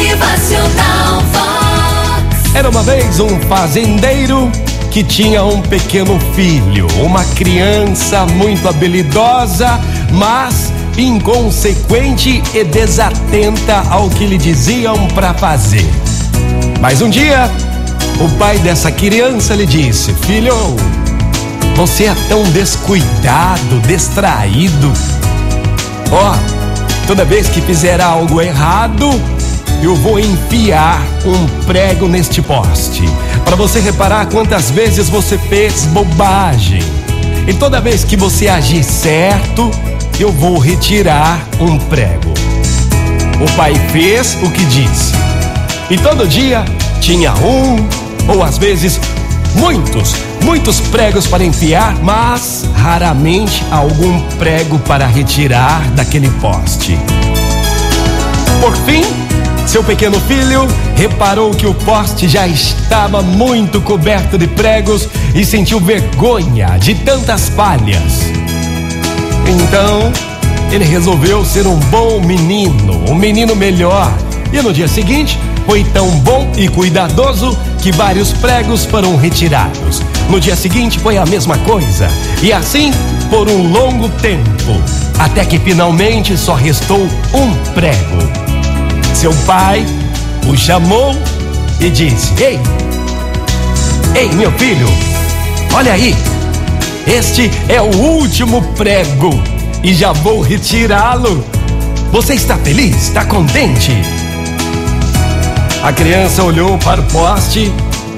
Motivacional Vox. Era uma vez um fazendeiro que tinha um pequeno filho, uma criança muito habilidosa, mas inconsequente e desatenta ao que lhe diziam para fazer. Mas um dia, o pai dessa criança lhe disse: Filho, você é tão descuidado, distraído. Ó, oh, toda vez que fizer algo errado, eu vou enfiar um prego neste poste. Para você reparar quantas vezes você fez bobagem. E toda vez que você agir certo, eu vou retirar um prego. O pai fez o que disse. E todo dia tinha um, ou às vezes muitos, muitos pregos para enfiar, mas raramente algum prego para retirar daquele poste. Por fim, seu pequeno filho reparou que o poste já estava muito coberto de pregos e sentiu vergonha de tantas falhas. Então, ele resolveu ser um bom menino, um menino melhor. E no dia seguinte, foi tão bom e cuidadoso que vários pregos foram retirados. No dia seguinte foi a mesma coisa. E assim por um longo tempo, até que finalmente só restou um prego. Seu pai o chamou e disse: Ei, ei, meu filho, olha aí, este é o último prego e já vou retirá-lo. Você está feliz? Está contente? A criança olhou para o poste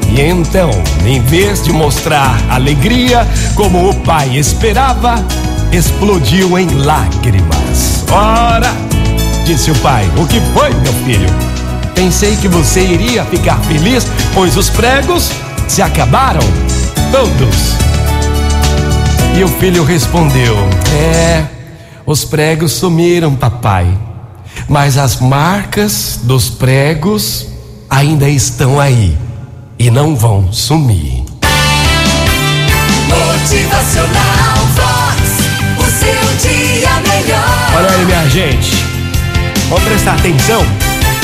e então, em vez de mostrar alegria como o pai esperava, explodiu em lágrimas. Ora, disse o pai, o que foi, meu filho? Pensei que você iria ficar feliz, pois os pregos se acabaram. Todos. E o filho respondeu: É, os pregos sumiram, papai. Mas as marcas dos pregos ainda estão aí e não vão sumir. Motivacional Vox, o seu dia melhor. Olha aí, minha gente. Vamos prestar atenção.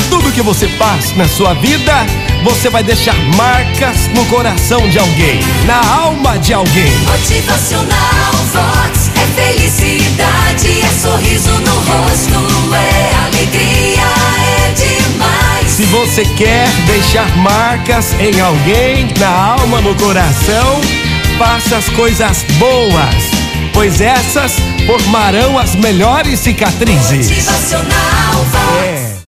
Tudo que você faz na sua vida, você vai deixar marcas no coração de alguém, na alma de alguém. Motivacional Vox é felicidade, é sorriso no rosto, é alegria, é demais. Se você quer deixar marcas em alguém, na alma, no coração, faça as coisas boas, pois essas formarão as melhores cicatrizes. Motivacional Vox.